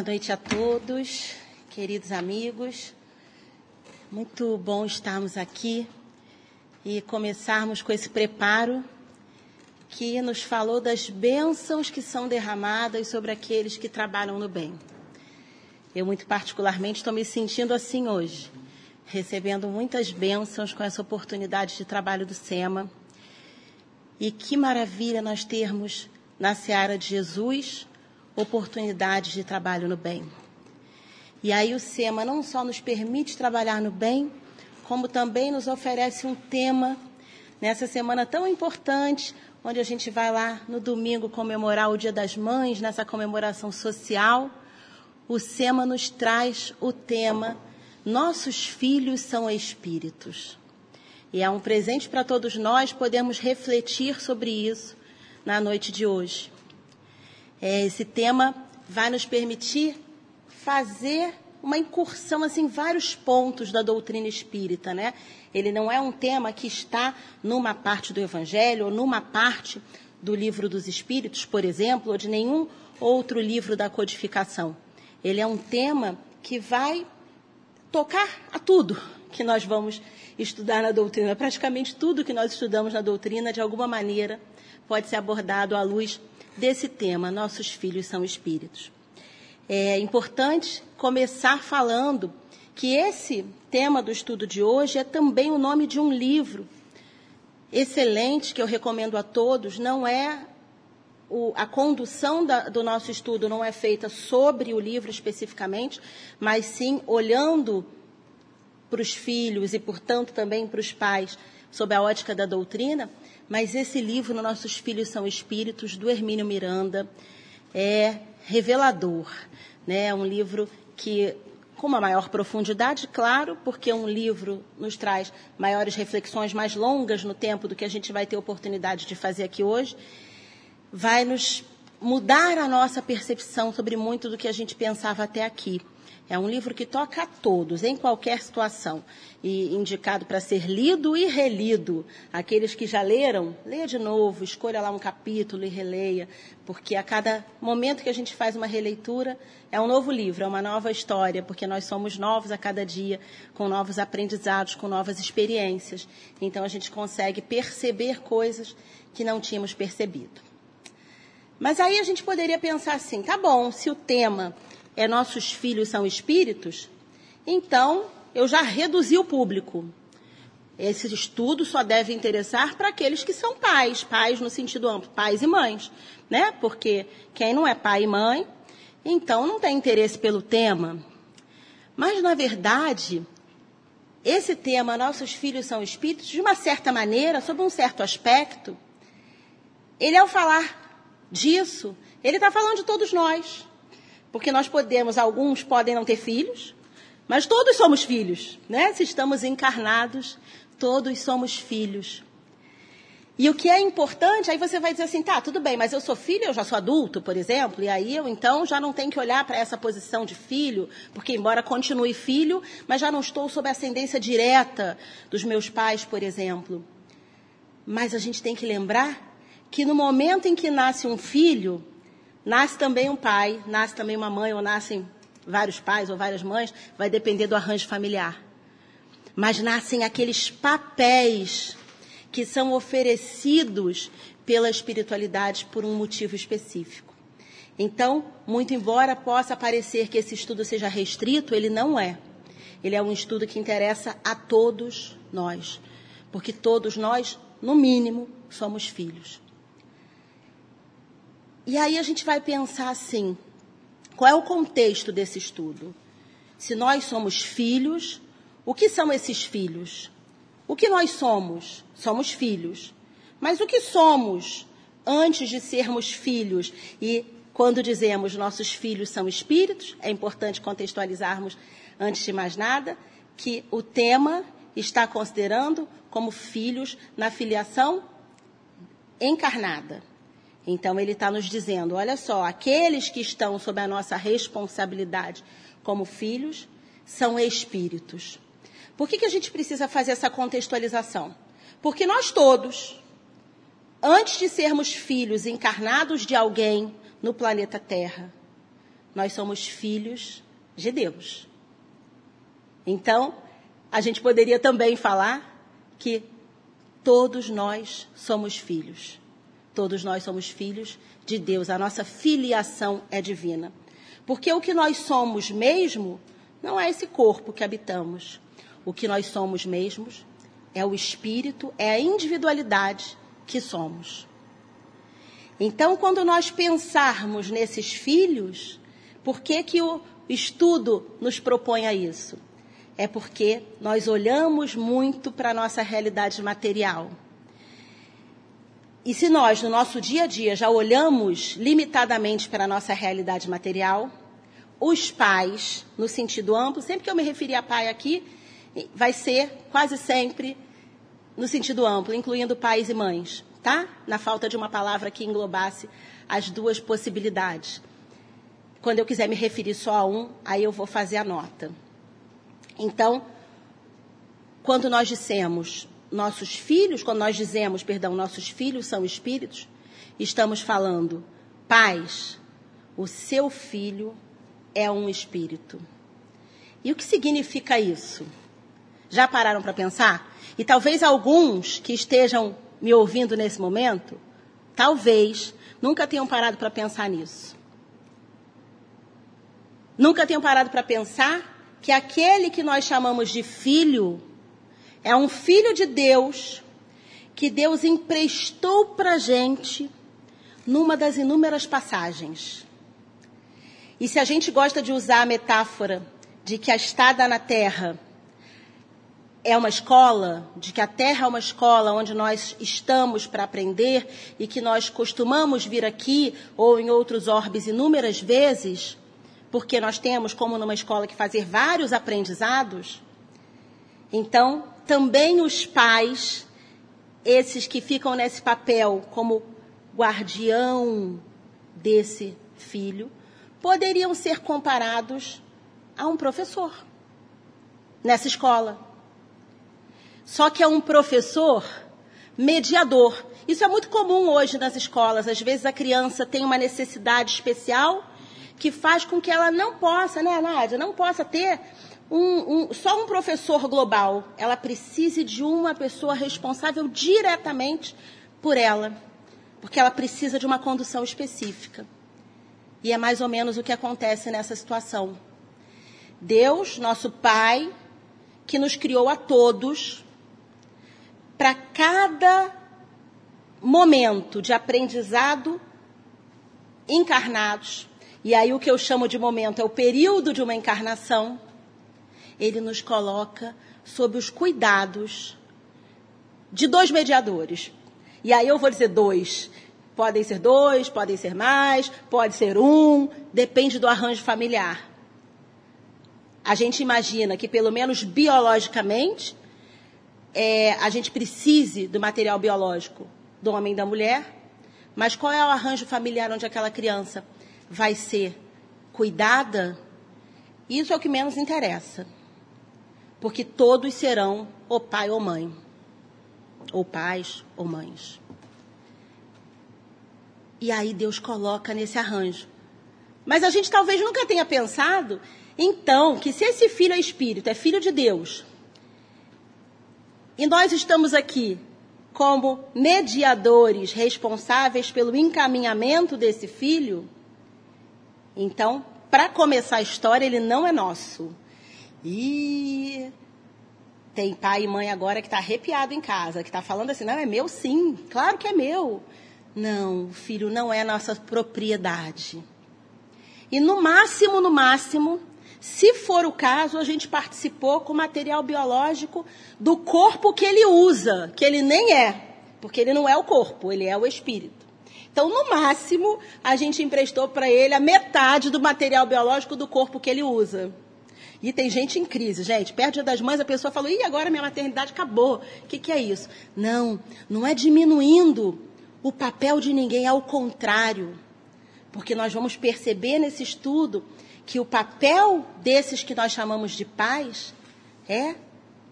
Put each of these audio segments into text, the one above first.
Boa noite a todos, queridos amigos. Muito bom estarmos aqui e começarmos com esse preparo que nos falou das bênçãos que são derramadas sobre aqueles que trabalham no bem. Eu, muito particularmente, estou me sentindo assim hoje, recebendo muitas bênçãos com essa oportunidade de trabalho do SEMA. E que maravilha nós termos na seara de Jesus oportunidades de trabalho no bem. E aí o SEMA não só nos permite trabalhar no bem, como também nos oferece um tema nessa semana tão importante, onde a gente vai lá no domingo comemorar o Dia das Mães, nessa comemoração social. O SEMA nos traz o tema Nossos filhos são espíritos. E é um presente para todos nós podermos refletir sobre isso na noite de hoje. É, esse tema vai nos permitir fazer uma incursão assim, em vários pontos da doutrina espírita, né? Ele não é um tema que está numa parte do Evangelho ou numa parte do livro dos Espíritos, por exemplo, ou de nenhum outro livro da codificação. Ele é um tema que vai tocar a tudo que nós vamos estudar na doutrina. Praticamente tudo que nós estudamos na doutrina, de alguma maneira, pode ser abordado à luz desse tema: Nossos filhos são espíritos. É importante começar falando que esse tema do estudo de hoje é também o nome de um livro excelente que eu recomendo a todos. Não é o, a condução da, do nosso estudo não é feita sobre o livro especificamente, mas sim olhando para os filhos e, portanto, também para os pais, sob a ótica da doutrina. Mas esse livro, Nossos Filhos São Espíritos, do Hermínio Miranda, é revelador. Né? É um livro que com uma maior profundidade, claro, porque um livro nos traz maiores reflexões mais longas no tempo do que a gente vai ter oportunidade de fazer aqui hoje, vai nos mudar a nossa percepção sobre muito do que a gente pensava até aqui. É um livro que toca a todos, em qualquer situação, e indicado para ser lido e relido. Aqueles que já leram, leia de novo, escolha lá um capítulo e releia, porque a cada momento que a gente faz uma releitura, é um novo livro, é uma nova história, porque nós somos novos a cada dia, com novos aprendizados, com novas experiências. Então a gente consegue perceber coisas que não tínhamos percebido. Mas aí a gente poderia pensar assim, tá bom, se o tema é nossos filhos são espíritos, então eu já reduzi o público. Esse estudo só deve interessar para aqueles que são pais, pais no sentido amplo, pais e mães, né? Porque quem não é pai e mãe, então não tem interesse pelo tema. Mas na verdade, esse tema, nossos filhos são espíritos, de uma certa maneira, sob um certo aspecto, ele ao falar disso, ele está falando de todos nós. Porque nós podemos, alguns podem não ter filhos, mas todos somos filhos, né? Se estamos encarnados, todos somos filhos. E o que é importante, aí você vai dizer assim, tá, tudo bem, mas eu sou filho, eu já sou adulto, por exemplo, e aí eu então já não tenho que olhar para essa posição de filho, porque embora continue filho, mas já não estou sob a ascendência direta dos meus pais, por exemplo. Mas a gente tem que lembrar que no momento em que nasce um filho, Nasce também um pai, nasce também uma mãe, ou nascem vários pais ou várias mães, vai depender do arranjo familiar. Mas nascem aqueles papéis que são oferecidos pela espiritualidade por um motivo específico. Então, muito embora possa parecer que esse estudo seja restrito, ele não é. Ele é um estudo que interessa a todos nós, porque todos nós, no mínimo, somos filhos. E aí a gente vai pensar assim: qual é o contexto desse estudo? Se nós somos filhos, o que são esses filhos? O que nós somos? Somos filhos. Mas o que somos antes de sermos filhos? E quando dizemos nossos filhos são espíritos, é importante contextualizarmos, antes de mais nada, que o tema está considerando como filhos na filiação encarnada. Então, ele está nos dizendo: olha só, aqueles que estão sob a nossa responsabilidade como filhos são espíritos. Por que, que a gente precisa fazer essa contextualização? Porque nós todos, antes de sermos filhos encarnados de alguém no planeta Terra, nós somos filhos de Deus. Então, a gente poderia também falar que todos nós somos filhos. Todos nós somos filhos de Deus. A nossa filiação é divina. Porque o que nós somos mesmo não é esse corpo que habitamos. O que nós somos mesmos é o espírito, é a individualidade que somos. Então, quando nós pensarmos nesses filhos, por que, que o estudo nos propõe a isso? É porque nós olhamos muito para a nossa realidade material. E se nós, no nosso dia a dia, já olhamos limitadamente para a nossa realidade material, os pais, no sentido amplo, sempre que eu me referir a pai aqui, vai ser quase sempre no sentido amplo, incluindo pais e mães, tá? Na falta de uma palavra que englobasse as duas possibilidades. Quando eu quiser me referir só a um, aí eu vou fazer a nota. Então, quando nós dissemos nossos filhos, quando nós dizemos, perdão, nossos filhos são espíritos, estamos falando, pais, o seu filho é um espírito. E o que significa isso? Já pararam para pensar? E talvez alguns que estejam me ouvindo nesse momento, talvez nunca tenham parado para pensar nisso. Nunca tenham parado para pensar que aquele que nós chamamos de filho é um filho de Deus que Deus emprestou para gente numa das inúmeras passagens. E se a gente gosta de usar a metáfora de que a estada na terra é uma escola, de que a terra é uma escola onde nós estamos para aprender e que nós costumamos vir aqui ou em outros orbes inúmeras vezes, porque nós temos, como numa escola, que fazer vários aprendizados. Então, também os pais, esses que ficam nesse papel como guardião desse filho, poderiam ser comparados a um professor nessa escola. Só que é um professor mediador. Isso é muito comum hoje nas escolas. Às vezes a criança tem uma necessidade especial que faz com que ela não possa, né, Nádia, não possa ter um, um, só um professor global. Ela precise de uma pessoa responsável diretamente por ela, porque ela precisa de uma condução específica. E é mais ou menos o que acontece nessa situação. Deus, nosso Pai, que nos criou a todos, para cada momento de aprendizado encarnados, e aí o que eu chamo de momento é o período de uma encarnação, ele nos coloca sob os cuidados de dois mediadores. E aí eu vou dizer dois. Podem ser dois, podem ser mais, pode ser um, depende do arranjo familiar. A gente imagina que, pelo menos biologicamente, é, a gente precise do material biológico do homem e da mulher, mas qual é o arranjo familiar onde aquela criança vai ser cuidada? Isso é o que menos interessa porque todos serão ou pai ou mãe, ou pais ou mães. E aí Deus coloca nesse arranjo. Mas a gente talvez nunca tenha pensado, então, que se esse filho é espírito, é filho de Deus, e nós estamos aqui como mediadores responsáveis pelo encaminhamento desse filho, então, para começar a história, ele não é nosso. E tem pai e mãe agora que está arrepiado em casa, que está falando assim, não, é meu sim, claro que é meu. Não, filho, não é nossa propriedade. E no máximo, no máximo, se for o caso, a gente participou com material biológico do corpo que ele usa, que ele nem é, porque ele não é o corpo, ele é o espírito. Então, no máximo, a gente emprestou para ele a metade do material biológico do corpo que ele usa. E tem gente em crise, gente. Perto Dia das Mães, a pessoa falou, ih, agora minha maternidade acabou. O que, que é isso? Não, não é diminuindo o papel de ninguém, é ao contrário. Porque nós vamos perceber nesse estudo que o papel desses que nós chamamos de pais é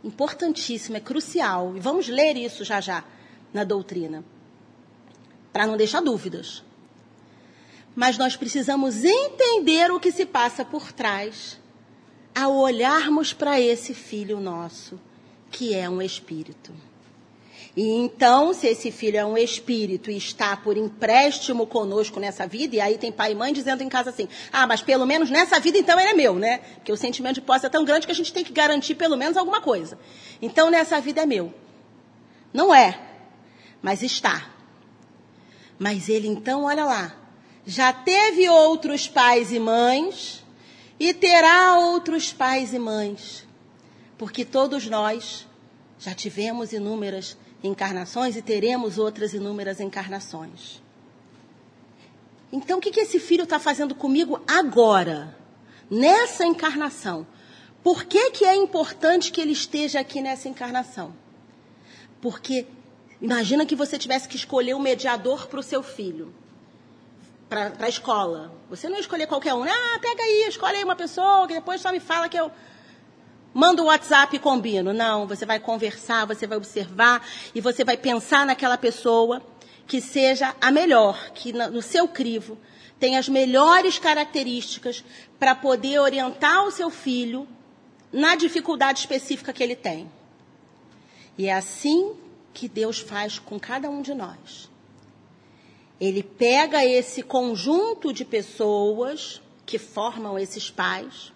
importantíssimo, é crucial. E vamos ler isso já já na doutrina, para não deixar dúvidas. Mas nós precisamos entender o que se passa por trás ao olharmos para esse filho nosso, que é um espírito. E então, se esse filho é um espírito e está por empréstimo conosco nessa vida, e aí tem pai e mãe dizendo em casa assim: ah, mas pelo menos nessa vida então ele é meu, né? Porque o sentimento de posse é tão grande que a gente tem que garantir pelo menos alguma coisa. Então nessa vida é meu. Não é, mas está. Mas ele então, olha lá, já teve outros pais e mães e terá outros pais e mães. Porque todos nós já tivemos inúmeras encarnações e teremos outras inúmeras encarnações. Então, o que, que esse filho está fazendo comigo agora, nessa encarnação? Por que, que é importante que ele esteja aqui nessa encarnação? Porque imagina que você tivesse que escolher um mediador para o seu filho, para a escola. Você não escolher qualquer um. Né? Ah, pega aí, escolhe aí uma pessoa, que depois só me fala que eu manda o WhatsApp e combino. Não, você vai conversar, você vai observar e você vai pensar naquela pessoa que seja a melhor, que no seu crivo tenha as melhores características para poder orientar o seu filho na dificuldade específica que ele tem. E é assim que Deus faz com cada um de nós. Ele pega esse conjunto de pessoas que formam esses pais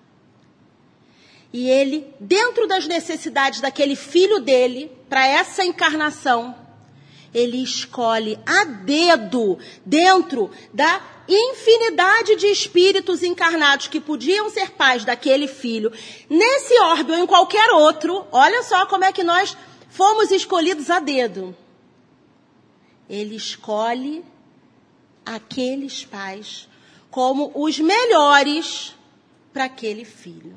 e ele, dentro das necessidades daquele filho dele, para essa encarnação, ele escolhe a dedo, dentro da infinidade de espíritos encarnados que podiam ser pais daquele filho, nesse orbe ou em qualquer outro, olha só como é que nós fomos escolhidos a dedo. Ele escolhe aqueles pais como os melhores para aquele filho.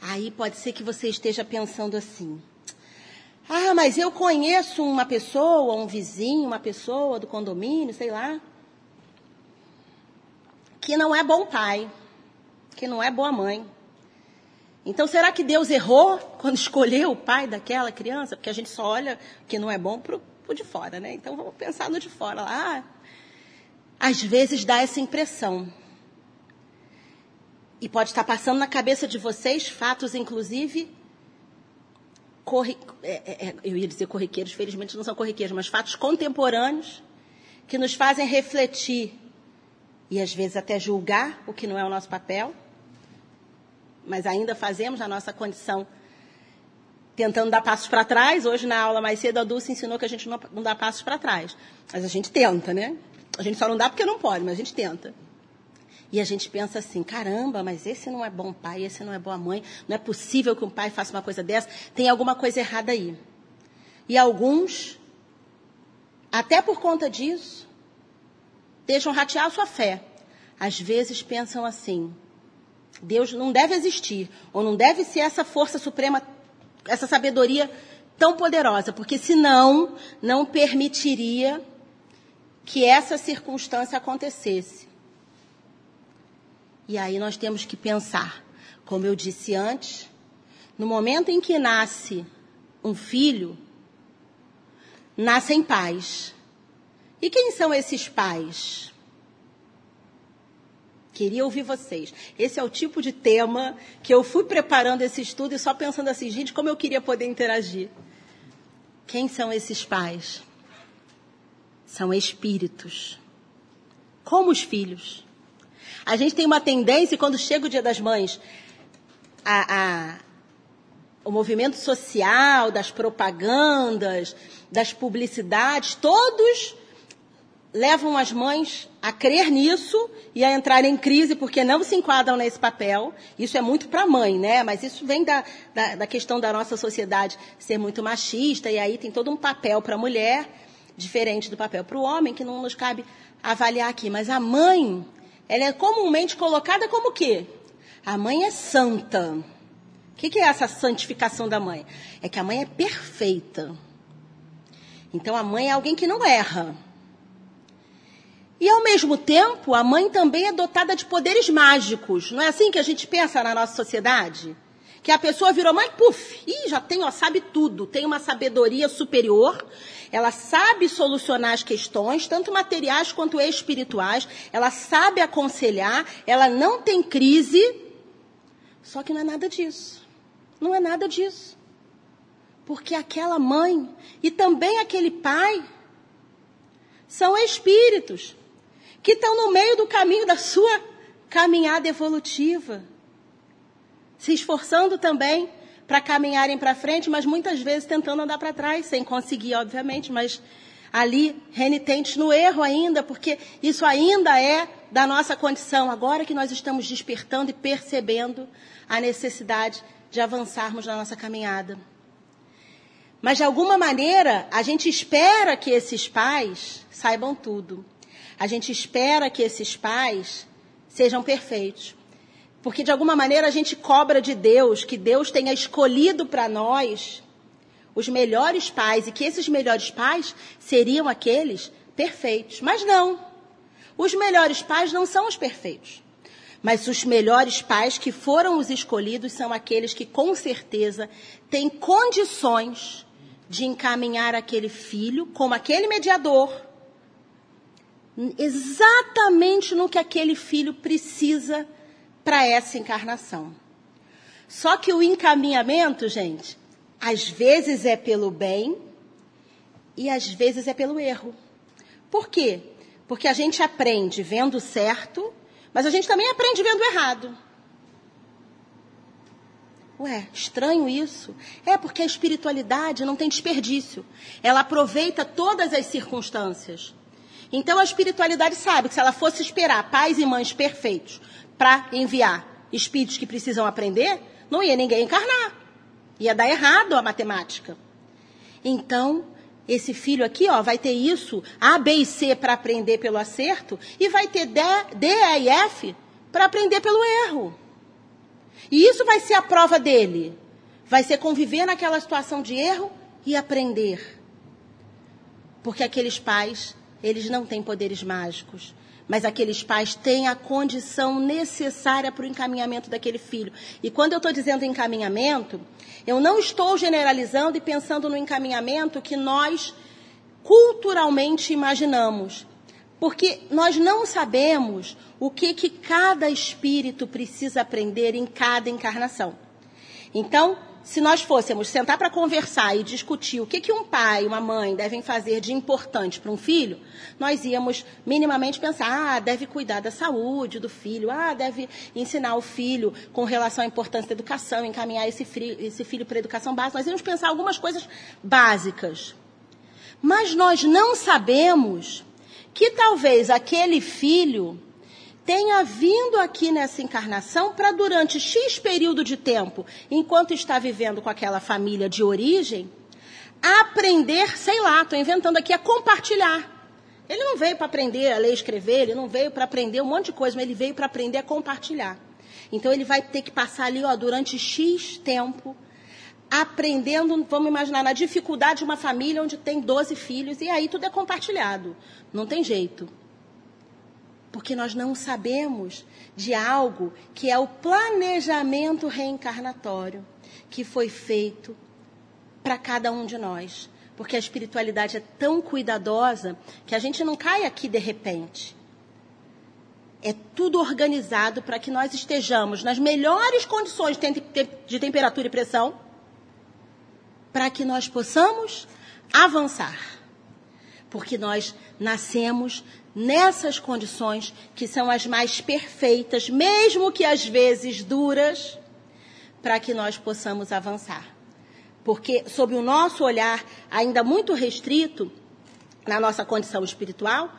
Aí pode ser que você esteja pensando assim: ah, mas eu conheço uma pessoa, um vizinho, uma pessoa do condomínio, sei lá, que não é bom pai, que não é boa mãe. Então, será que Deus errou quando escolheu o pai daquela criança? Porque a gente só olha que não é bom pro, pro de fora, né? Então, vamos pensar no de fora lá. Ah, às vezes dá essa impressão. E pode estar passando na cabeça de vocês fatos, inclusive, corri... É, é, é, eu ia dizer corriqueiros, felizmente não são corriqueiros, mas fatos contemporâneos que nos fazem refletir e às vezes até julgar o que não é o nosso papel, mas ainda fazemos a nossa condição tentando dar passos para trás. Hoje, na aula mais cedo, a Dulce ensinou que a gente não, não dá passos para trás. Mas a gente tenta, né? A gente só não dá porque não pode, mas a gente tenta. E a gente pensa assim: caramba, mas esse não é bom pai, esse não é boa mãe, não é possível que um pai faça uma coisa dessa, tem alguma coisa errada aí. E alguns, até por conta disso, deixam ratear a sua fé. Às vezes pensam assim: Deus não deve existir, ou não deve ser essa força suprema, essa sabedoria tão poderosa, porque senão não permitiria que essa circunstância acontecesse. E aí nós temos que pensar, como eu disse antes, no momento em que nasce um filho, nascem pais. E quem são esses pais? Queria ouvir vocês. Esse é o tipo de tema que eu fui preparando esse estudo e só pensando assim, gente, como eu queria poder interagir. Quem são esses pais? São espíritos. Como os filhos. A gente tem uma tendência, quando chega o Dia das Mães, a, a, o movimento social, das propagandas, das publicidades, todos levam as mães a crer nisso e a entrar em crise porque não se enquadram nesse papel. Isso é muito para a mãe, né? Mas isso vem da, da, da, questão da nossa sociedade ser muito machista e aí tem todo um papel para a mulher diferente do papel para o homem que não nos cabe avaliar aqui. Mas a mãe, ela é comumente colocada como quê? A mãe é santa. O que, que é essa santificação da mãe? É que a mãe é perfeita. Então a mãe é alguém que não erra. E ao mesmo tempo, a mãe também é dotada de poderes mágicos. Não é assim que a gente pensa na nossa sociedade? que a pessoa virou mãe, puf, e já tem, ó, sabe tudo, tem uma sabedoria superior, ela sabe solucionar as questões, tanto materiais quanto espirituais, ela sabe aconselhar, ela não tem crise, só que não é nada disso. Não é nada disso. Porque aquela mãe e também aquele pai são espíritos que estão no meio do caminho da sua caminhada evolutiva, se esforçando também para caminharem para frente, mas muitas vezes tentando andar para trás, sem conseguir, obviamente, mas ali renitentes no erro ainda, porque isso ainda é da nossa condição, agora que nós estamos despertando e percebendo a necessidade de avançarmos na nossa caminhada. Mas de alguma maneira, a gente espera que esses pais saibam tudo. A gente espera que esses pais sejam perfeitos. Porque de alguma maneira a gente cobra de Deus que Deus tenha escolhido para nós os melhores pais e que esses melhores pais seriam aqueles perfeitos. Mas não. Os melhores pais não são os perfeitos. Mas os melhores pais que foram os escolhidos são aqueles que com certeza têm condições de encaminhar aquele filho como aquele mediador, exatamente no que aquele filho precisa para essa encarnação. Só que o encaminhamento, gente, às vezes é pelo bem e às vezes é pelo erro. Por quê? Porque a gente aprende vendo certo, mas a gente também aprende vendo errado. Ué, estranho isso. É porque a espiritualidade não tem desperdício. Ela aproveita todas as circunstâncias. Então a espiritualidade sabe que se ela fosse esperar pais e mães perfeitos para enviar espíritos que precisam aprender, não ia ninguém encarnar. Ia dar errado a matemática. Então, esse filho aqui, ó, vai ter isso, A, B e C para aprender pelo acerto, e vai ter D, D E e F para aprender pelo erro. E isso vai ser a prova dele. Vai ser conviver naquela situação de erro e aprender. Porque aqueles pais, eles não têm poderes mágicos. Mas aqueles pais têm a condição necessária para o encaminhamento daquele filho. E quando eu estou dizendo encaminhamento, eu não estou generalizando e pensando no encaminhamento que nós culturalmente imaginamos. Porque nós não sabemos o que, que cada espírito precisa aprender em cada encarnação. Então, se nós fôssemos sentar para conversar e discutir o que, que um pai e uma mãe devem fazer de importante para um filho, nós íamos minimamente pensar, ah, deve cuidar da saúde do filho, ah, deve ensinar o filho com relação à importância da educação, encaminhar esse, esse filho para a educação básica. Nós íamos pensar algumas coisas básicas. Mas nós não sabemos que talvez aquele filho tenha vindo aqui nessa encarnação para durante X período de tempo, enquanto está vivendo com aquela família de origem, aprender, sei lá, estou inventando aqui, a compartilhar. Ele não veio para aprender a ler e escrever, ele não veio para aprender um monte de coisa, mas ele veio para aprender a compartilhar. Então ele vai ter que passar ali, ó, durante X tempo, aprendendo, vamos imaginar, na dificuldade de uma família onde tem 12 filhos, e aí tudo é compartilhado. Não tem jeito. Porque nós não sabemos de algo que é o planejamento reencarnatório que foi feito para cada um de nós. Porque a espiritualidade é tão cuidadosa que a gente não cai aqui de repente. É tudo organizado para que nós estejamos nas melhores condições de temperatura e pressão, para que nós possamos avançar. Porque nós nascemos nessas condições que são as mais perfeitas, mesmo que às vezes duras, para que nós possamos avançar. Porque, sob o nosso olhar ainda muito restrito, na nossa condição espiritual,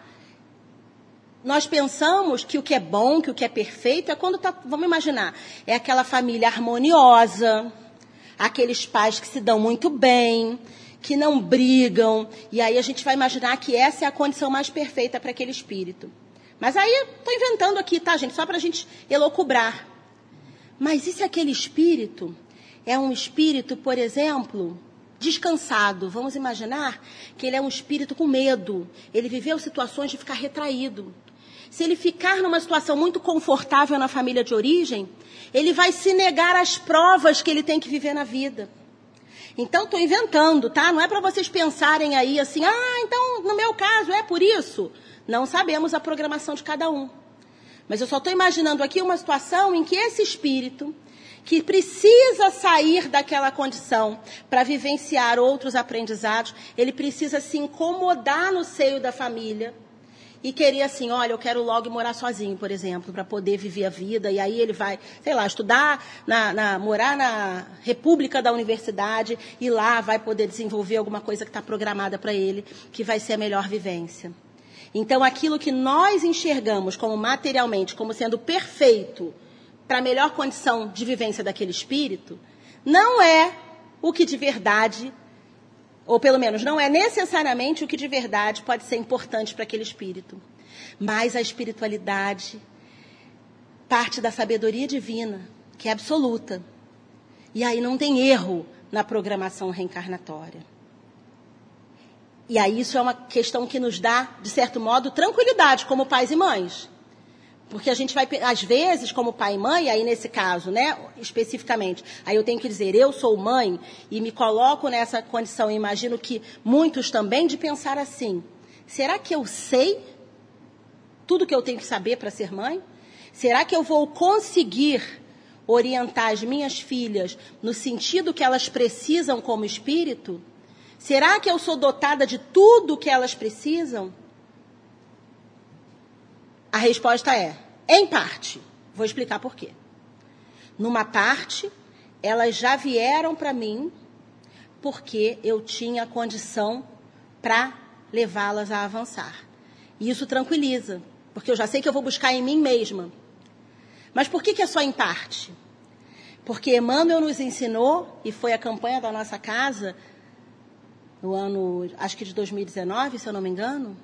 nós pensamos que o que é bom, que o que é perfeito, é quando está, vamos imaginar, é aquela família harmoniosa, aqueles pais que se dão muito bem, que não brigam. E aí a gente vai imaginar que essa é a condição mais perfeita para aquele espírito. Mas aí estou inventando aqui, tá, gente? Só para a gente elocubrar. Mas e se aquele espírito é um espírito, por exemplo, descansado? Vamos imaginar que ele é um espírito com medo. Ele viveu situações de ficar retraído. se ele ficar numa situação muito confortável na família de origem, ele vai se negar às provas que ele tem que viver na vida. Então, estou inventando, tá? Não é para vocês pensarem aí assim, ah, então no meu caso é por isso. Não sabemos a programação de cada um. Mas eu só estou imaginando aqui uma situação em que esse espírito, que precisa sair daquela condição para vivenciar outros aprendizados, ele precisa se incomodar no seio da família e querer assim, olha, eu quero logo morar sozinho, por exemplo, para poder viver a vida. E aí ele vai, sei lá, estudar, na, na, morar na República da Universidade e lá vai poder desenvolver alguma coisa que está programada para ele, que vai ser a melhor vivência. Então, aquilo que nós enxergamos como materialmente, como sendo perfeito para a melhor condição de vivência daquele espírito, não é o que de verdade ou pelo menos não é necessariamente o que de verdade pode ser importante para aquele espírito. Mas a espiritualidade parte da sabedoria divina, que é absoluta. E aí não tem erro na programação reencarnatória. E aí isso é uma questão que nos dá, de certo modo, tranquilidade como pais e mães. Porque a gente vai, às vezes, como pai e mãe, aí nesse caso, né, especificamente, aí eu tenho que dizer, eu sou mãe e me coloco nessa condição, e imagino que muitos também, de pensar assim: será que eu sei tudo que eu tenho que saber para ser mãe? Será que eu vou conseguir orientar as minhas filhas no sentido que elas precisam como espírito? Será que eu sou dotada de tudo que elas precisam? A resposta é: em parte. Vou explicar por quê. Numa parte, elas já vieram para mim porque eu tinha condição para levá-las a avançar. E isso tranquiliza, porque eu já sei que eu vou buscar em mim mesma. Mas por que, que é só em parte? Porque Emmanuel nos ensinou, e foi a campanha da nossa casa, no ano, acho que de 2019, se eu não me engano,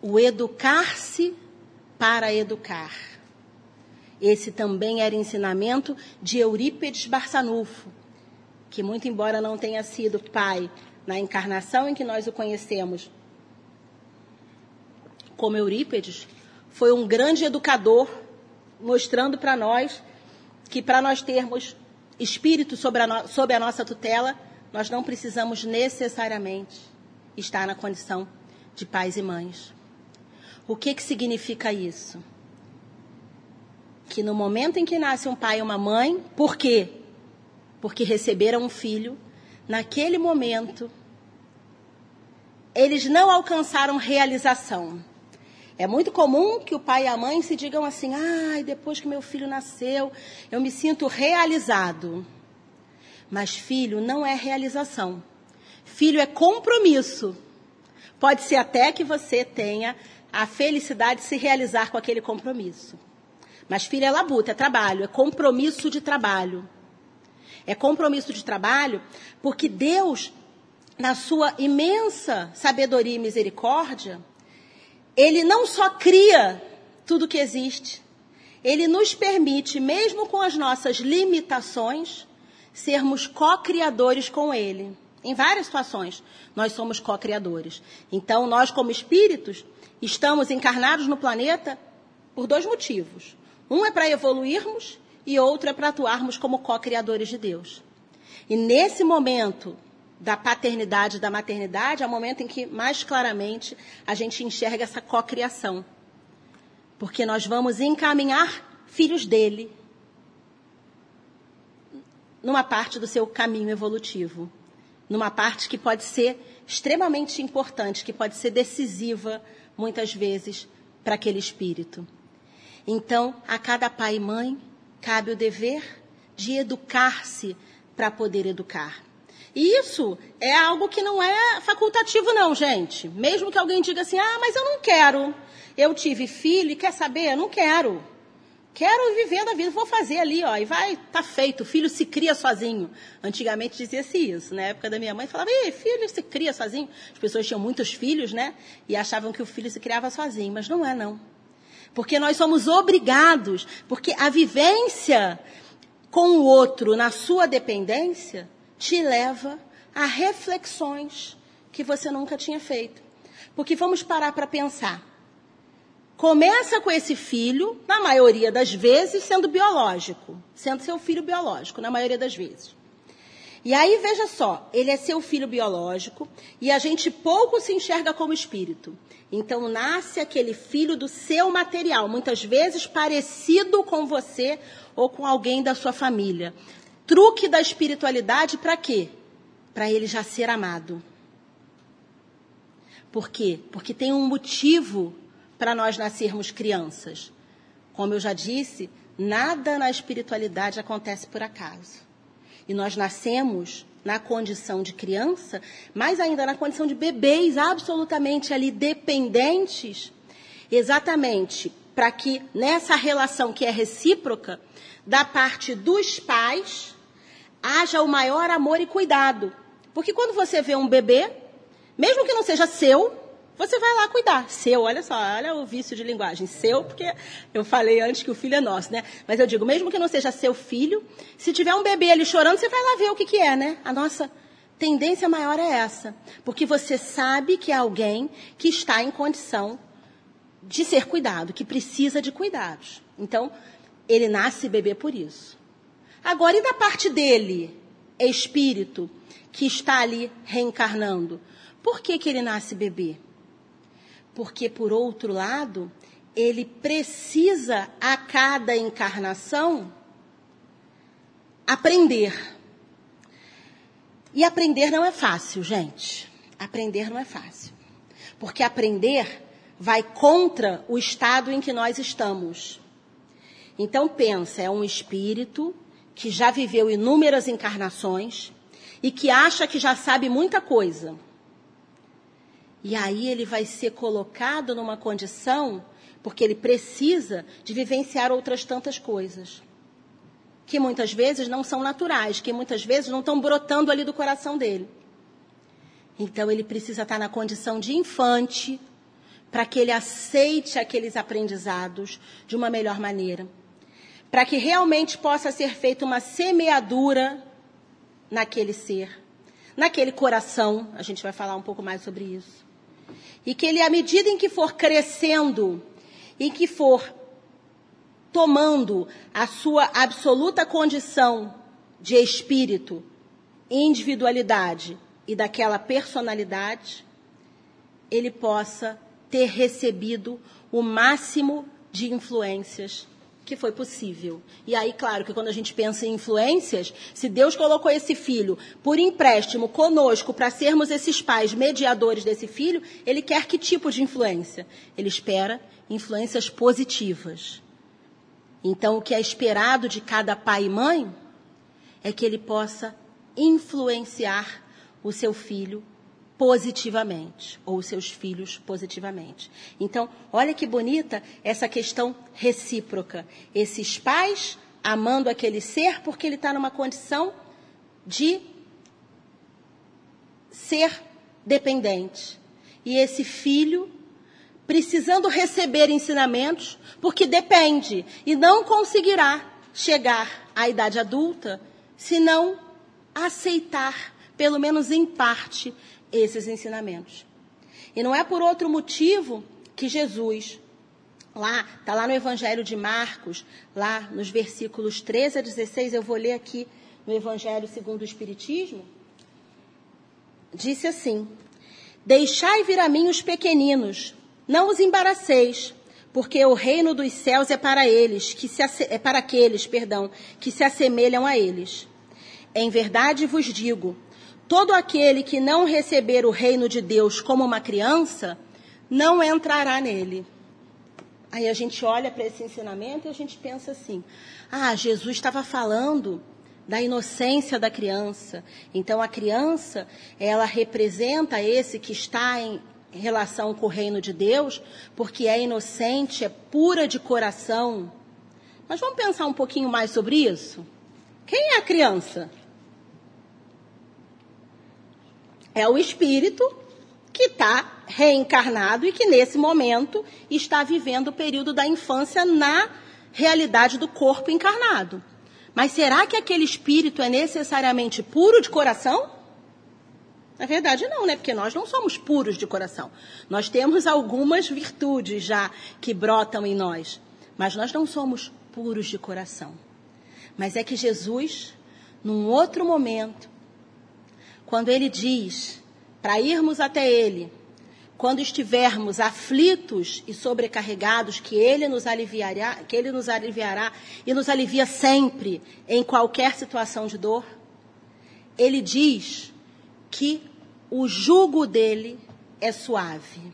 o educar-se para educar. Esse também era ensinamento de Eurípides Barçanufo, que, muito embora não tenha sido pai na encarnação em que nós o conhecemos, como Eurípides, foi um grande educador, mostrando para nós que para nós termos espírito sobre a, no, sobre a nossa tutela, nós não precisamos necessariamente estar na condição de pais e mães. O que, que significa isso? Que no momento em que nasce um pai e uma mãe, por quê? Porque receberam um filho, naquele momento, eles não alcançaram realização. É muito comum que o pai e a mãe se digam assim: ai, ah, depois que meu filho nasceu, eu me sinto realizado. Mas filho não é realização. Filho é compromisso. Pode ser até que você tenha a felicidade de se realizar com aquele compromisso. Mas filho é labuta, é trabalho, é compromisso de trabalho. É compromisso de trabalho porque Deus, na sua imensa sabedoria e misericórdia, Ele não só cria tudo que existe, Ele nos permite, mesmo com as nossas limitações, sermos co-criadores com Ele. Em várias situações, nós somos co-criadores. Então, nós, como espíritos, Estamos encarnados no planeta por dois motivos. Um é para evoluirmos e outro é para atuarmos como co-criadores de Deus. E nesse momento da paternidade e da maternidade é o momento em que mais claramente a gente enxerga essa co-criação. Porque nós vamos encaminhar filhos dele numa parte do seu caminho evolutivo, numa parte que pode ser extremamente importante, que pode ser decisiva muitas vezes, para aquele espírito. Então, a cada pai e mãe cabe o dever de educar-se para poder educar. E isso é algo que não é facultativo, não, gente. Mesmo que alguém diga assim, ah, mas eu não quero. Eu tive filho e quer saber? Eu não quero. Quero viver da vida, vou fazer ali, ó, e vai, tá feito, o filho se cria sozinho. Antigamente dizia-se isso, na época da minha mãe falava, Ih, filho se cria sozinho. As pessoas tinham muitos filhos, né, e achavam que o filho se criava sozinho, mas não é não. Porque nós somos obrigados, porque a vivência com o outro na sua dependência te leva a reflexões que você nunca tinha feito. Porque vamos parar para pensar. Começa com esse filho, na maioria das vezes, sendo biológico, sendo seu filho biológico, na maioria das vezes. E aí, veja só, ele é seu filho biológico e a gente pouco se enxerga como espírito. Então, nasce aquele filho do seu material, muitas vezes parecido com você ou com alguém da sua família. Truque da espiritualidade para quê? Para ele já ser amado. Por quê? Porque tem um motivo para nós nascermos crianças. Como eu já disse, nada na espiritualidade acontece por acaso. E nós nascemos na condição de criança, mas ainda na condição de bebês absolutamente ali dependentes, exatamente para que nessa relação que é recíproca, da parte dos pais, haja o maior amor e cuidado. Porque quando você vê um bebê, mesmo que não seja seu, você vai lá cuidar. Seu, olha só, olha o vício de linguagem. Seu, porque eu falei antes que o filho é nosso, né? Mas eu digo, mesmo que não seja seu filho, se tiver um bebê ali chorando, você vai lá ver o que, que é, né? A nossa tendência maior é essa. Porque você sabe que é alguém que está em condição de ser cuidado, que precisa de cuidados. Então, ele nasce bebê por isso. Agora, e da parte dele, espírito, que está ali reencarnando? Por que, que ele nasce bebê? Porque, por outro lado, ele precisa, a cada encarnação, aprender. E aprender não é fácil, gente. Aprender não é fácil. Porque aprender vai contra o estado em que nós estamos. Então pensa, é um espírito que já viveu inúmeras encarnações e que acha que já sabe muita coisa. E aí ele vai ser colocado numa condição, porque ele precisa de vivenciar outras tantas coisas. Que muitas vezes não são naturais, que muitas vezes não estão brotando ali do coração dele. Então ele precisa estar na condição de infante, para que ele aceite aqueles aprendizados de uma melhor maneira. Para que realmente possa ser feita uma semeadura naquele ser, naquele coração. A gente vai falar um pouco mais sobre isso. E que ele, à medida em que for crescendo, em que for tomando a sua absoluta condição de espírito, individualidade e daquela personalidade, ele possa ter recebido o máximo de influências que foi possível. E aí, claro, que quando a gente pensa em influências, se Deus colocou esse filho por empréstimo conosco para sermos esses pais mediadores desse filho, ele quer que tipo de influência? Ele espera influências positivas. Então, o que é esperado de cada pai e mãe é que ele possa influenciar o seu filho positivamente, ou seus filhos positivamente. Então, olha que bonita essa questão recíproca. Esses pais amando aquele ser porque ele está numa condição de ser dependente. E esse filho precisando receber ensinamentos porque depende e não conseguirá chegar à idade adulta se não aceitar, pelo menos em parte, esses ensinamentos. E não é por outro motivo que Jesus, lá, está lá no Evangelho de Marcos, lá nos versículos 13 a 16, eu vou ler aqui no Evangelho segundo o Espiritismo, disse assim: Deixai vir a mim os pequeninos, não os embaraceis, porque o reino dos céus é para eles, que se, é para aqueles, perdão, que se assemelham a eles. Em verdade vos digo, Todo aquele que não receber o reino de Deus como uma criança, não entrará nele. Aí a gente olha para esse ensinamento e a gente pensa assim: ah, Jesus estava falando da inocência da criança. Então a criança, ela representa esse que está em relação com o reino de Deus, porque é inocente, é pura de coração. Mas vamos pensar um pouquinho mais sobre isso? Quem é a criança? É o espírito que está reencarnado e que nesse momento está vivendo o período da infância na realidade do corpo encarnado. Mas será que aquele espírito é necessariamente puro de coração? Na verdade, não, né? Porque nós não somos puros de coração. Nós temos algumas virtudes já que brotam em nós. Mas nós não somos puros de coração. Mas é que Jesus, num outro momento, quando ele diz para irmos até ele, quando estivermos aflitos e sobrecarregados, que ele nos aliviará, que ele nos aliviará e nos alivia sempre em qualquer situação de dor, ele diz que o jugo dele é suave.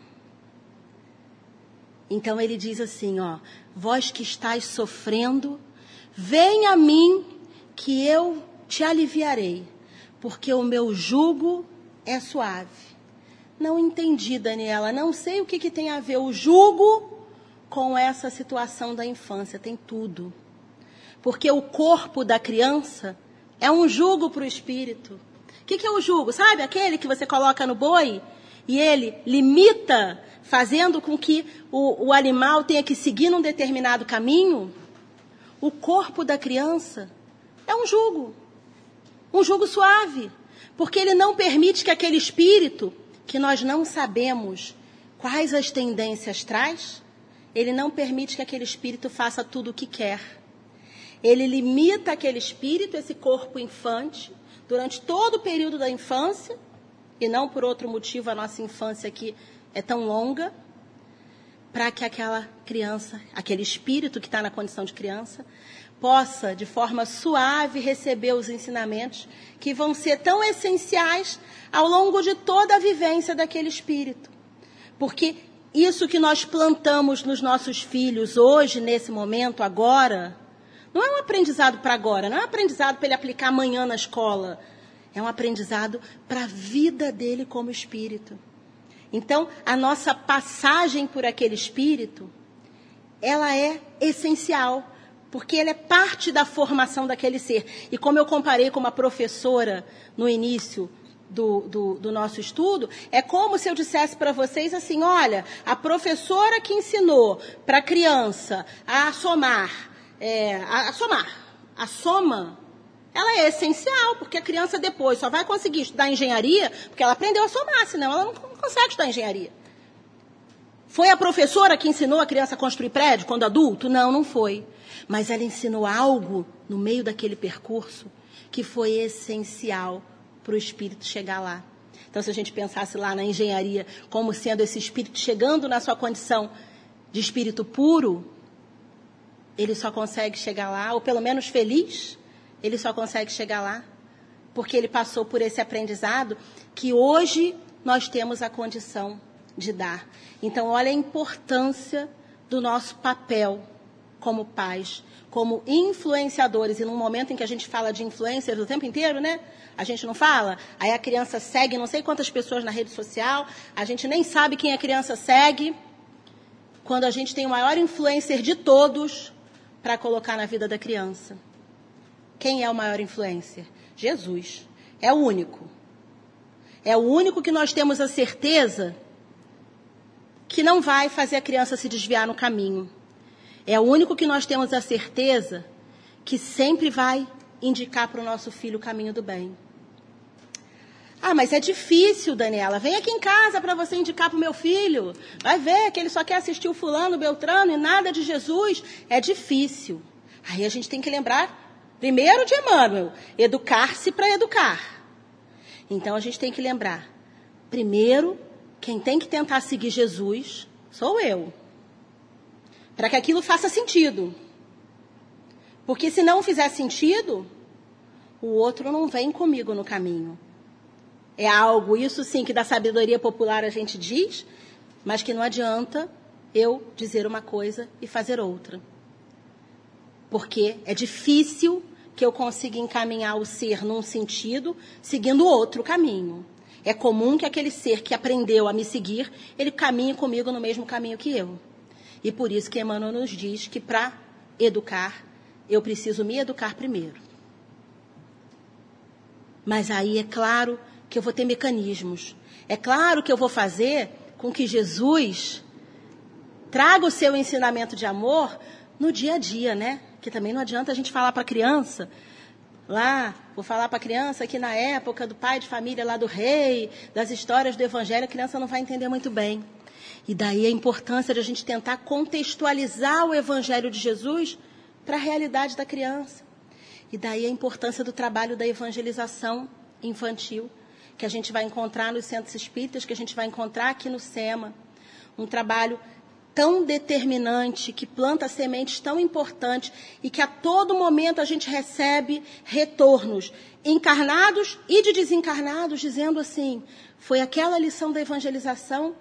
Então ele diz assim, ó, vós que estáis sofrendo, venha a mim que eu te aliviarei, porque o meu jugo é suave. Não entendi, Daniela, não sei o que, que tem a ver o jugo com essa situação da infância, tem tudo. Porque o corpo da criança é um jugo para o espírito que, que é o jugo? Sabe aquele que você coloca no boi e ele limita, fazendo com que o, o animal tenha que seguir num determinado caminho? O corpo da criança é um jugo. Um jugo suave. Porque ele não permite que aquele espírito, que nós não sabemos quais as tendências traz, ele não permite que aquele espírito faça tudo o que quer. Ele limita aquele espírito, esse corpo infante, durante todo o período da infância, e não por outro motivo a nossa infância aqui é tão longa, para que aquela criança, aquele espírito que está na condição de criança, possa, de forma suave, receber os ensinamentos que vão ser tão essenciais ao longo de toda a vivência daquele espírito. Porque isso que nós plantamos nos nossos filhos hoje, nesse momento, agora, não é um aprendizado para agora, não é um aprendizado para ele aplicar amanhã na escola. É um aprendizado para a vida dele como espírito. Então, a nossa passagem por aquele espírito, ela é essencial, porque ela é parte da formação daquele ser. E como eu comparei com uma professora no início do, do, do, nosso estudo, é como se eu dissesse para vocês assim: olha, a professora que ensinou para a criança a somar é, a, a somar. A soma, ela é essencial, porque a criança depois só vai conseguir estudar engenharia porque ela aprendeu a somar, senão ela não consegue estudar engenharia. Foi a professora que ensinou a criança a construir prédio quando adulto? Não, não foi. Mas ela ensinou algo no meio daquele percurso que foi essencial para o espírito chegar lá. Então, se a gente pensasse lá na engenharia como sendo esse espírito chegando na sua condição de espírito puro, ele só consegue chegar lá, ou pelo menos feliz, ele só consegue chegar lá, porque ele passou por esse aprendizado que hoje nós temos a condição de dar. Então, olha a importância do nosso papel como pais, como influenciadores. E num momento em que a gente fala de influencers o tempo inteiro, né? A gente não fala. Aí a criança segue não sei quantas pessoas na rede social, a gente nem sabe quem a criança segue. Quando a gente tem o maior influencer de todos, para colocar na vida da criança. Quem é o maior influencer? Jesus. É o único. É o único que nós temos a certeza que não vai fazer a criança se desviar no caminho. É o único que nós temos a certeza que sempre vai indicar para o nosso filho o caminho do bem. Ah, mas é difícil, Daniela. Vem aqui em casa para você indicar para o meu filho. Vai ver que ele só quer assistir o fulano, o Beltrano e nada de Jesus. É difícil. Aí a gente tem que lembrar, primeiro de Emmanuel, educar-se para educar. Então a gente tem que lembrar, primeiro, quem tem que tentar seguir Jesus sou eu. Para que aquilo faça sentido. Porque se não fizer sentido, o outro não vem comigo no caminho. É algo, isso sim, que da sabedoria popular a gente diz, mas que não adianta eu dizer uma coisa e fazer outra. Porque é difícil que eu consiga encaminhar o ser num sentido, seguindo outro caminho. É comum que aquele ser que aprendeu a me seguir, ele caminhe comigo no mesmo caminho que eu. E por isso que Emmanuel nos diz que para educar, eu preciso me educar primeiro. Mas aí, é claro, que eu vou ter mecanismos. É claro que eu vou fazer com que Jesus traga o seu ensinamento de amor no dia a dia, né? Que também não adianta a gente falar para a criança, lá, vou falar para a criança que na época do pai de família lá do rei, das histórias do evangelho, a criança não vai entender muito bem. E daí a importância de a gente tentar contextualizar o evangelho de Jesus para a realidade da criança. E daí a importância do trabalho da evangelização infantil, que a gente vai encontrar nos centros espíritas, que a gente vai encontrar aqui no SEMA. Um trabalho tão determinante, que planta sementes tão importantes e que a todo momento a gente recebe retornos encarnados e de desencarnados, dizendo assim: foi aquela lição da evangelização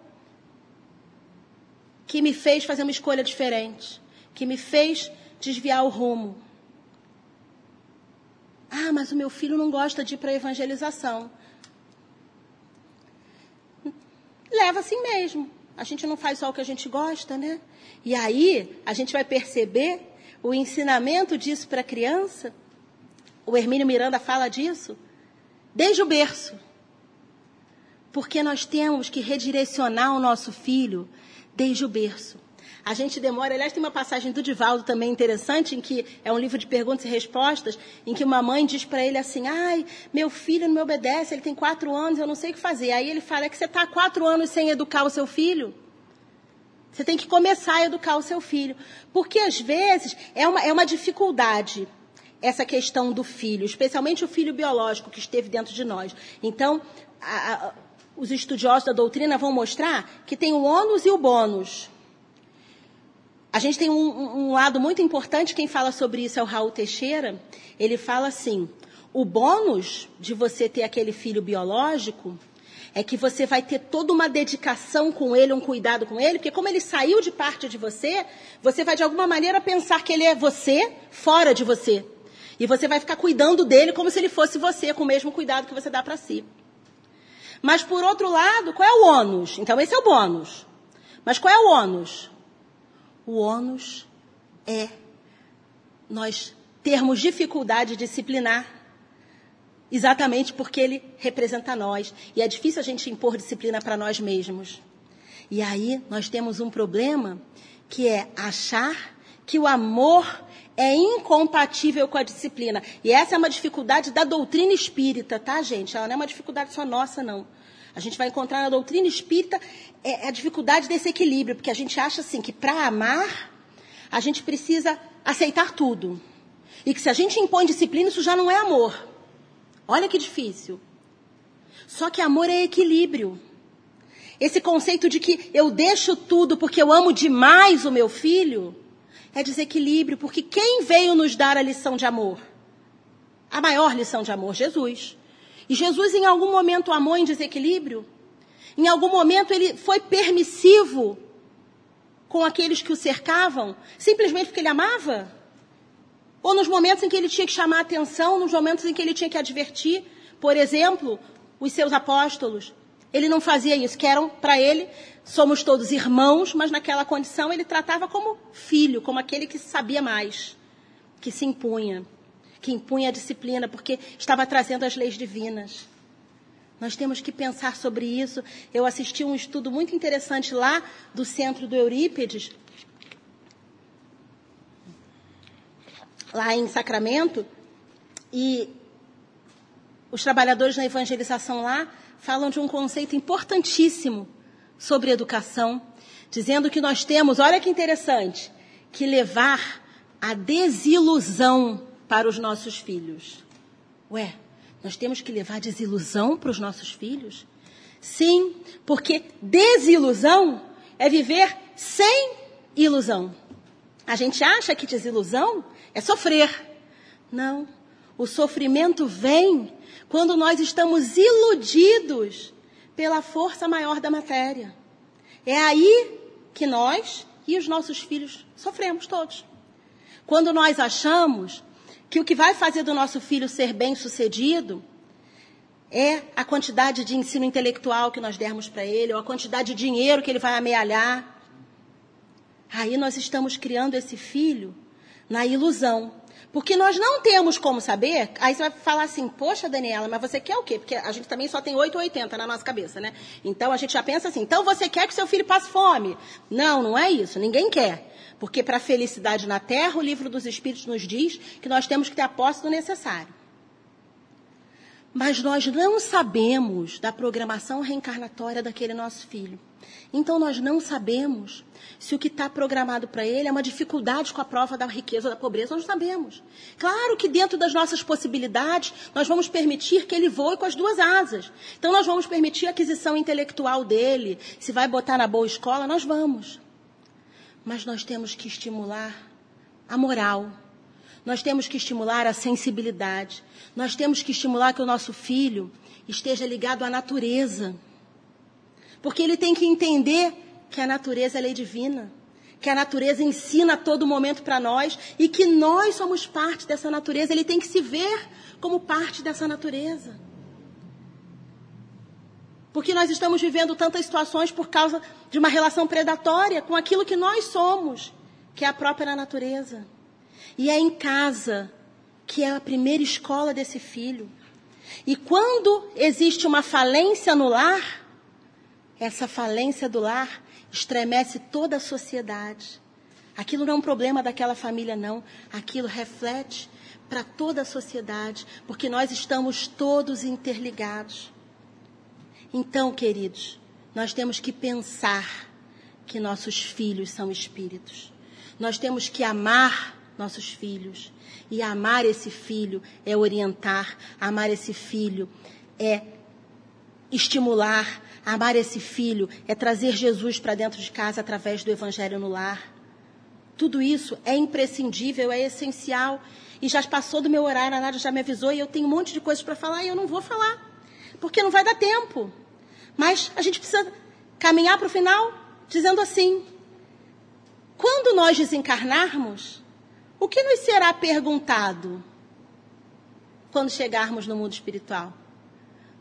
que me fez fazer uma escolha diferente, que me fez desviar o rumo. Ah, mas o meu filho não gosta de ir para a evangelização. Leva assim mesmo. A gente não faz só o que a gente gosta, né? E aí a gente vai perceber o ensinamento disso para a criança. O Hermínio Miranda fala disso desde o berço. Porque nós temos que redirecionar o nosso filho desde o berço. A gente demora, aliás, tem uma passagem do Divaldo também interessante, em que é um livro de perguntas e respostas, em que uma mãe diz para ele assim: ai, meu filho não me obedece, ele tem quatro anos, eu não sei o que fazer. Aí ele fala: é que você está quatro anos sem educar o seu filho? Você tem que começar a educar o seu filho. Porque às vezes é uma, é uma dificuldade essa questão do filho, especialmente o filho biológico que esteve dentro de nós. Então, a, a, os estudiosos da doutrina vão mostrar que tem o ônus e o bônus. A gente tem um, um, lado muito importante, quem fala sobre isso é o Raul Teixeira. Ele fala assim: o bônus de você ter aquele filho biológico é que você vai ter toda uma dedicação com ele, um cuidado com ele, porque como ele saiu de parte de você, você vai de alguma maneira pensar que ele é você fora de você. E você vai ficar cuidando dele como se ele fosse você, com o mesmo cuidado que você dá para si. Mas por outro lado, qual é o ônus? Então esse é o bônus. Mas qual é o ônus? O ônus é nós termos dificuldade de disciplinar, exatamente porque ele representa nós. E é difícil a gente impor disciplina para nós mesmos. E aí nós temos um problema que é achar que o amor é incompatível com a disciplina. E essa é uma dificuldade da doutrina espírita, tá, gente? Ela não é uma dificuldade só nossa, não. A gente vai encontrar na doutrina espírita é, a dificuldade desse equilíbrio, porque a gente acha assim que para amar a gente precisa aceitar tudo. E que se a gente impõe disciplina, isso já não é amor. Olha que difícil. Só que amor é equilíbrio. Esse conceito de que eu deixo tudo porque eu amo demais o meu filho, é desequilíbrio, porque quem veio nos dar a lição de amor? A maior lição de amor, Jesus. E Jesus, em algum momento, amou em desequilíbrio? Em algum momento, ele foi permissivo com aqueles que o cercavam, simplesmente porque ele amava? Ou nos momentos em que ele tinha que chamar a atenção, nos momentos em que ele tinha que advertir, por exemplo, os seus apóstolos. Ele não fazia isso, que eram para ele, somos todos irmãos, mas naquela condição ele tratava como filho, como aquele que sabia mais, que se impunha, que impunha a disciplina, porque estava trazendo as leis divinas. Nós temos que pensar sobre isso. Eu assisti um estudo muito interessante lá do centro do Eurípides, lá em Sacramento, e os trabalhadores na evangelização lá falam de um conceito importantíssimo sobre educação, dizendo que nós temos, olha que interessante, que levar a desilusão para os nossos filhos. Ué, nós temos que levar desilusão para os nossos filhos? Sim, porque desilusão é viver sem ilusão. A gente acha que desilusão é sofrer. Não. O sofrimento vem quando nós estamos iludidos pela força maior da matéria. É aí que nós e os nossos filhos sofremos todos. Quando nós achamos que o que vai fazer do nosso filho ser bem-sucedido é a quantidade de ensino intelectual que nós dermos para ele, ou a quantidade de dinheiro que ele vai amealhar. Aí nós estamos criando esse filho na ilusão. Porque nós não temos como saber. Aí você vai falar assim, poxa, Daniela, mas você quer o quê? Porque a gente também só tem 8 ou 80 na nossa cabeça, né? Então a gente já pensa assim, então você quer que seu filho passe fome? Não, não é isso. Ninguém quer. Porque para a felicidade na terra, o livro dos Espíritos nos diz que nós temos que ter a posse do necessário. Mas nós não sabemos da programação reencarnatória daquele nosso filho. Então nós não sabemos se o que está programado para ele é uma dificuldade com a prova da riqueza ou da pobreza. Nós não sabemos. Claro que dentro das nossas possibilidades, nós vamos permitir que ele voe com as duas asas. Então nós vamos permitir a aquisição intelectual dele. Se vai botar na boa escola, nós vamos. Mas nós temos que estimular a moral. Nós temos que estimular a sensibilidade. Nós temos que estimular que o nosso filho esteja ligado à natureza. Porque ele tem que entender que a natureza é lei divina, que a natureza ensina a todo momento para nós e que nós somos parte dessa natureza. Ele tem que se ver como parte dessa natureza. Porque nós estamos vivendo tantas situações por causa de uma relação predatória com aquilo que nós somos, que é a própria natureza. E é em casa que é a primeira escola desse filho. E quando existe uma falência no lar, essa falência do lar estremece toda a sociedade. Aquilo não é um problema daquela família, não. Aquilo reflete para toda a sociedade, porque nós estamos todos interligados. Então, queridos, nós temos que pensar que nossos filhos são espíritos. Nós temos que amar nossos filhos. E amar esse filho é orientar, amar esse filho é estimular, amar esse filho é trazer Jesus para dentro de casa através do evangelho no lar. Tudo isso é imprescindível, é essencial. E já passou do meu horário, a Nádia já me avisou e eu tenho um monte de coisas para falar e eu não vou falar, porque não vai dar tempo. Mas a gente precisa caminhar para o final dizendo assim: quando nós desencarnarmos, o que nos será perguntado quando chegarmos no mundo espiritual?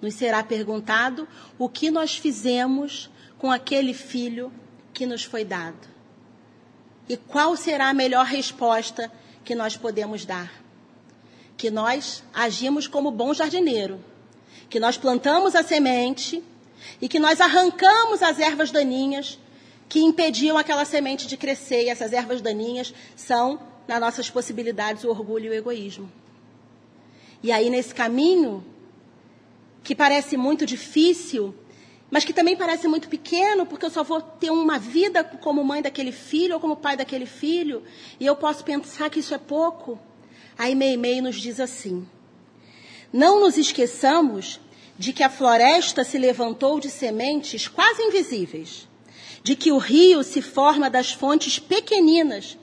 Nos será perguntado o que nós fizemos com aquele filho que nos foi dado. E qual será a melhor resposta que nós podemos dar? Que nós agimos como bom jardineiro, que nós plantamos a semente e que nós arrancamos as ervas daninhas que impediam aquela semente de crescer, e essas ervas daninhas são nas nossas possibilidades o orgulho e o egoísmo. E aí, nesse caminho, que parece muito difícil, mas que também parece muito pequeno, porque eu só vou ter uma vida como mãe daquele filho ou como pai daquele filho, e eu posso pensar que isso é pouco. Aí Meimei nos diz assim: Não nos esqueçamos de que a floresta se levantou de sementes quase invisíveis, de que o rio se forma das fontes pequeninas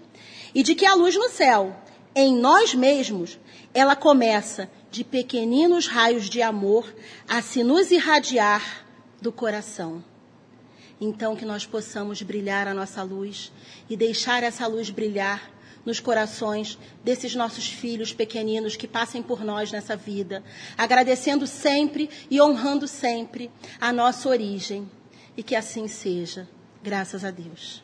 e de que a luz no céu, em nós mesmos, ela começa de pequeninos raios de amor a se nos irradiar do coração. Então, que nós possamos brilhar a nossa luz e deixar essa luz brilhar nos corações desses nossos filhos pequeninos que passem por nós nessa vida, agradecendo sempre e honrando sempre a nossa origem. E que assim seja. Graças a Deus.